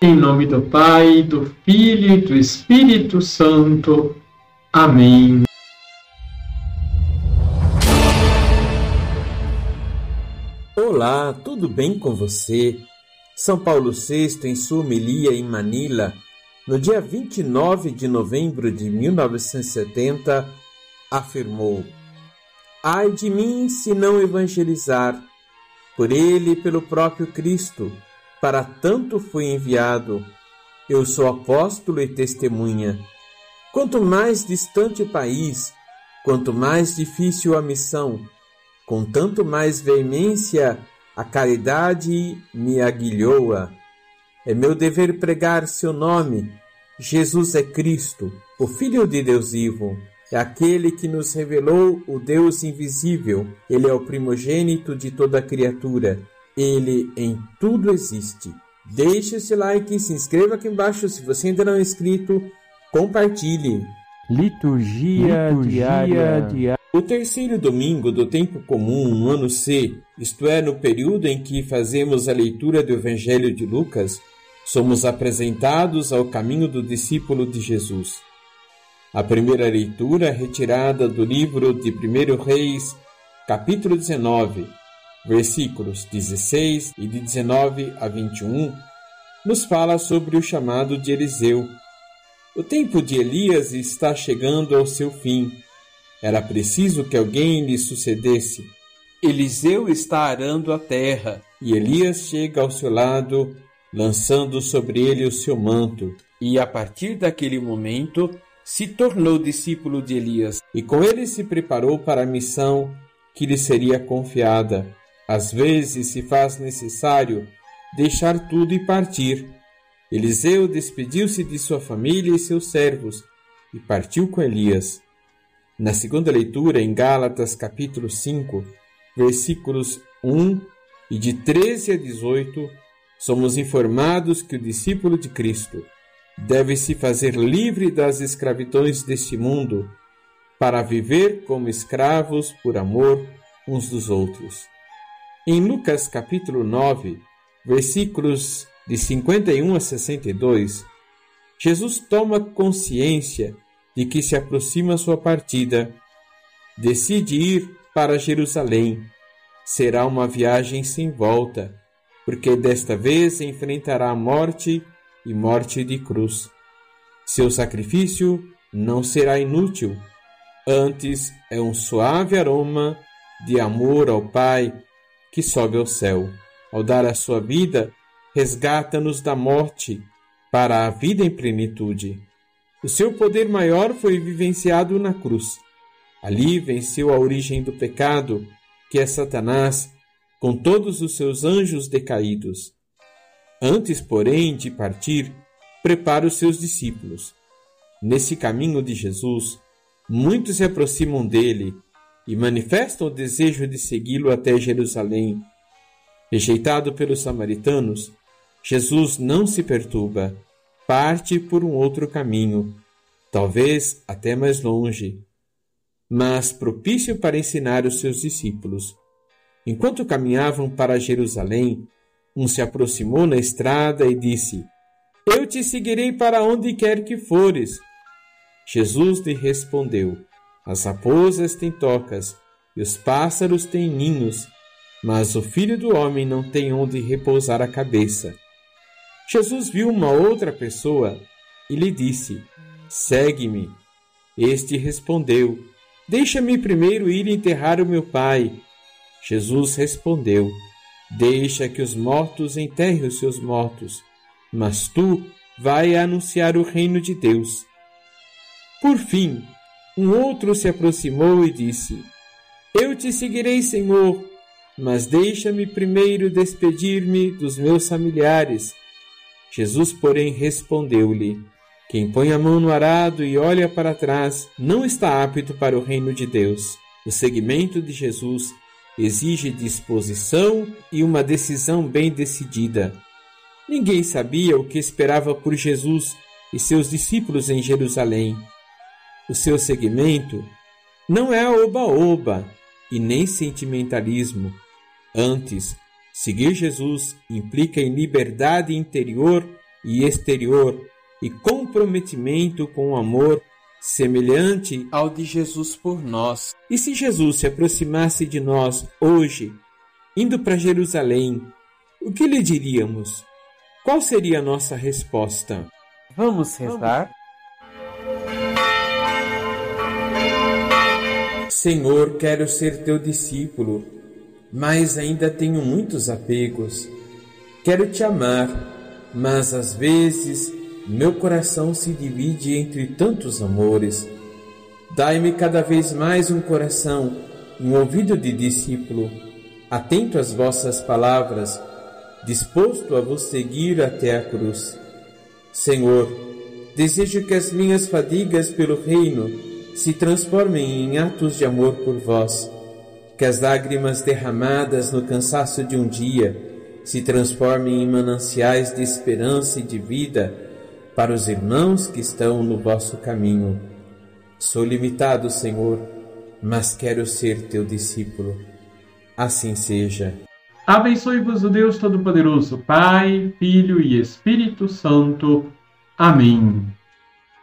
Em nome do Pai, do Filho e do Espírito Santo. Amém. Olá, tudo bem com você? São Paulo VI, em sua homilia em Manila, no dia 29 de novembro de 1970, afirmou: Ai de mim se não evangelizar, por ele e pelo próprio Cristo para tanto fui enviado. Eu sou apóstolo e testemunha. Quanto mais distante o país, quanto mais difícil a missão, com tanto mais veemência a caridade me aguilhoa. É meu dever pregar seu nome. Jesus é Cristo, o Filho de Deus vivo. É aquele que nos revelou o Deus invisível. Ele é o primogênito de toda criatura ele em tudo existe. Deixe esse like, se inscreva aqui embaixo se você ainda não é inscrito, compartilhe. Liturgia, Liturgia diária. O terceiro domingo do tempo comum no ano C, isto é, no período em que fazemos a leitura do Evangelho de Lucas, somos apresentados ao caminho do discípulo de Jesus. A primeira leitura, é retirada do livro de 1 Reis, capítulo 19, versículos 16 e de 19 a 21, nos fala sobre o chamado de Eliseu. O tempo de Elias está chegando ao seu fim. Era preciso que alguém lhe sucedesse. Eliseu está arando a terra e Elias chega ao seu lado, lançando sobre ele o seu manto. E a partir daquele momento se tornou discípulo de Elias e com ele se preparou para a missão que lhe seria confiada. Às vezes se faz necessário deixar tudo e partir. Eliseu despediu-se de sua família e seus servos e partiu com Elias. Na segunda leitura, em Gálatas capítulo 5, versículos 1 e de 13 a 18, somos informados que o discípulo de Cristo deve se fazer livre das escravidões deste mundo para viver como escravos por amor uns dos outros. Em Lucas capítulo 9, versículos de 51 a 62, Jesus toma consciência de que se aproxima sua partida. Decide ir para Jerusalém. Será uma viagem sem volta, porque desta vez enfrentará morte e morte de cruz. Seu sacrifício não será inútil, antes é um suave aroma de amor ao Pai que sobe ao céu. Ao dar a sua vida, resgata-nos da morte para a vida em plenitude. O seu poder maior foi vivenciado na cruz. Ali venceu a origem do pecado, que é Satanás, com todos os seus anjos decaídos. Antes, porém, de partir, prepara os seus discípulos. Nesse caminho de Jesus, muitos se aproximam dele e manifestam o desejo de segui-lo até Jerusalém. Rejeitado pelos samaritanos, Jesus não se perturba, parte por um outro caminho, talvez até mais longe, mas propício para ensinar os seus discípulos. Enquanto caminhavam para Jerusalém, um se aproximou na estrada e disse: Eu te seguirei para onde quer que fores. Jesus lhe respondeu: as raposas têm tocas e os pássaros têm ninhos, mas o filho do homem não tem onde repousar a cabeça. Jesus viu uma outra pessoa e lhe disse: Segue-me. Este respondeu: Deixa-me primeiro ir enterrar o meu pai. Jesus respondeu: Deixa que os mortos enterrem os seus mortos, mas tu vai anunciar o reino de Deus. Por fim, um outro se aproximou e disse: Eu te seguirei, Senhor, mas deixa-me primeiro despedir-me dos meus familiares. Jesus, porém, respondeu-lhe: Quem põe a mão no arado e olha para trás não está apto para o reino de Deus. O seguimento de Jesus exige disposição e uma decisão bem decidida. Ninguém sabia o que esperava por Jesus e seus discípulos em Jerusalém o seu segmento não é oba-oba e nem sentimentalismo. Antes, seguir Jesus implica em liberdade interior e exterior e comprometimento com o amor semelhante ao de Jesus por nós. E se Jesus se aproximasse de nós hoje, indo para Jerusalém, o que lhe diríamos? Qual seria a nossa resposta? Vamos rezar? Senhor, quero ser teu discípulo, mas ainda tenho muitos apegos. Quero te amar, mas às vezes meu coração se divide entre tantos amores. Dai-me cada vez mais um coração, um ouvido de discípulo, atento às vossas palavras, disposto a vos seguir até a cruz. Senhor, desejo que as minhas fadigas pelo reino se transformem em atos de amor por vós, que as lágrimas derramadas no cansaço de um dia se transformem em mananciais de esperança e de vida para os irmãos que estão no vosso caminho. Sou limitado, Senhor, mas quero ser teu discípulo. Assim seja. Abençoe-vos o Deus Todo-Poderoso, Pai, Filho e Espírito Santo. Amém.